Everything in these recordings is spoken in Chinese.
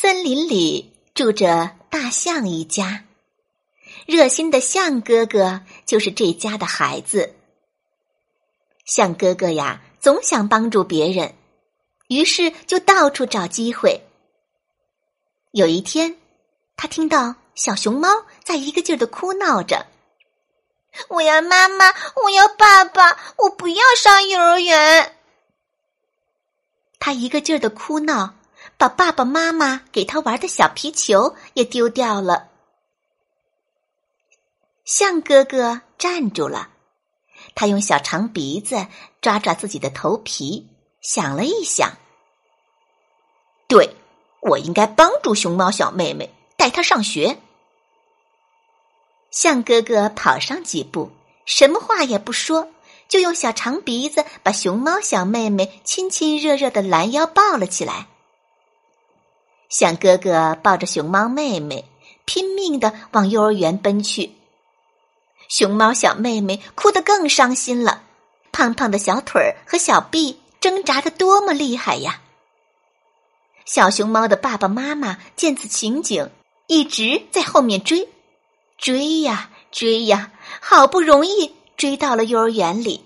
森林里住着大象一家，热心的象哥哥就是这家的孩子。象哥哥呀，总想帮助别人，于是就到处找机会。有一天，他听到小熊猫在一个劲儿的哭闹着：“我要妈妈，我要爸爸，我不要上幼儿园。”他一个劲儿的哭闹。把爸爸妈妈给他玩的小皮球也丢掉了。象哥哥站住了，他用小长鼻子抓抓自己的头皮，想了一想，对我应该帮助熊猫小妹妹，带她上学。象哥哥跑上几步，什么话也不说，就用小长鼻子把熊猫小妹妹亲亲热热的拦腰抱了起来。象哥哥抱着熊猫妹妹，拼命的往幼儿园奔去。熊猫小妹妹哭得更伤心了，胖胖的小腿儿和小臂挣扎的多么厉害呀！小熊猫的爸爸妈妈见此情景，一直在后面追，追呀追呀，好不容易追到了幼儿园里。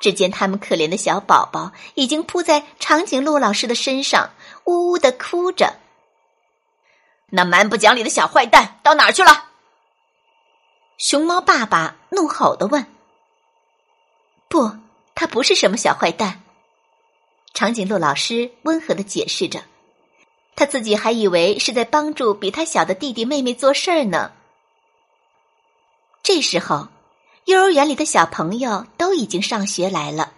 只见他们可怜的小宝宝已经扑在长颈鹿老师的身上，呜呜的哭着。那蛮不讲理的小坏蛋到哪儿去了？熊猫爸爸怒吼的问。不，他不是什么小坏蛋。长颈鹿老师温和的解释着，他自己还以为是在帮助比他小的弟弟妹妹做事儿呢。这时候。幼儿园里的小朋友都已经上学来了，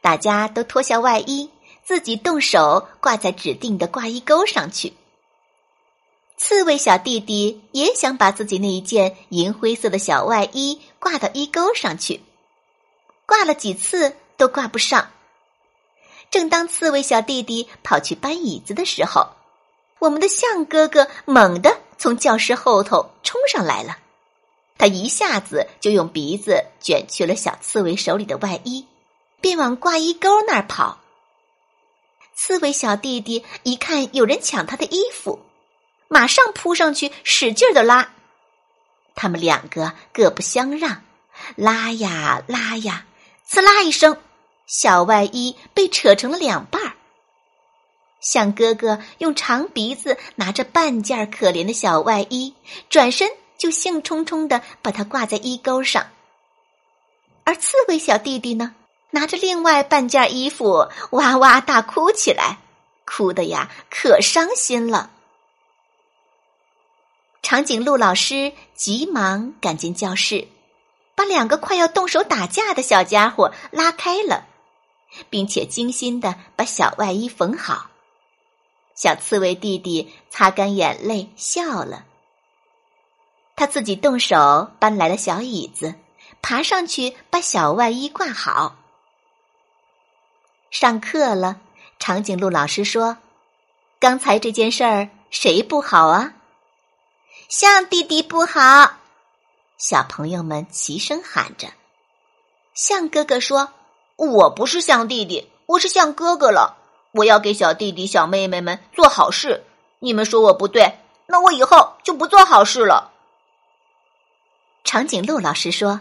大家都脱下外衣，自己动手挂在指定的挂衣钩上去。刺猬小弟弟也想把自己那一件银灰色的小外衣挂到衣钩上去，挂了几次都挂不上。正当刺猬小弟弟跑去搬椅子的时候，我们的象哥哥猛地从教室后头冲上来了。他一下子就用鼻子卷去了小刺猬手里的外衣，便往挂衣钩那儿跑。刺猬小弟弟一看有人抢他的衣服，马上扑上去使劲的拉。他们两个各不相让，拉呀拉呀，刺啦一声，小外衣被扯成了两半儿。象哥哥用长鼻子拿着半件可怜的小外衣，转身。就兴冲冲的把它挂在衣钩上，而刺猬小弟弟呢，拿着另外半件衣服哇哇大哭起来，哭的呀可伤心了。长颈鹿老师急忙赶进教室，把两个快要动手打架的小家伙拉开了，并且精心的把小外衣缝好。小刺猬弟弟擦干眼泪笑了。他自己动手搬来了小椅子，爬上去把小外衣挂好。上课了，长颈鹿老师说：“刚才这件事儿谁不好啊？”象弟弟不好，小朋友们齐声喊着。象哥哥说：“我不是象弟弟，我是象哥哥了。我要给小弟弟、小妹妹们做好事。你们说我不对，那我以后就不做好事了。”长颈鹿老师说：“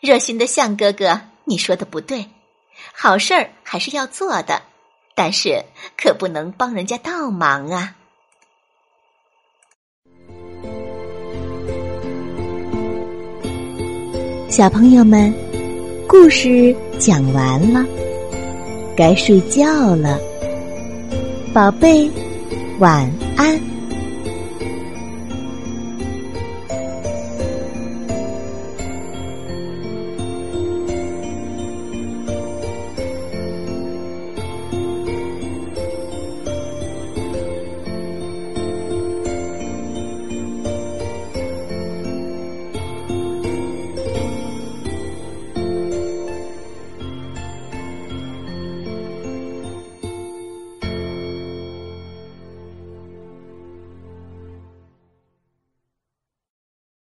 热心的象哥哥，你说的不对，好事儿还是要做的，但是可不能帮人家倒忙啊。”小朋友们，故事讲完了，该睡觉了，宝贝，晚安。